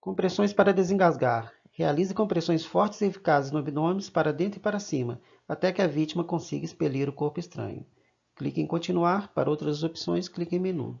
Compressões para desengasgar. Realize compressões fortes e eficazes no abdômen para dentro e para cima, até que a vítima consiga expelir o corpo estranho. Clique em continuar. Para outras opções, clique em menu.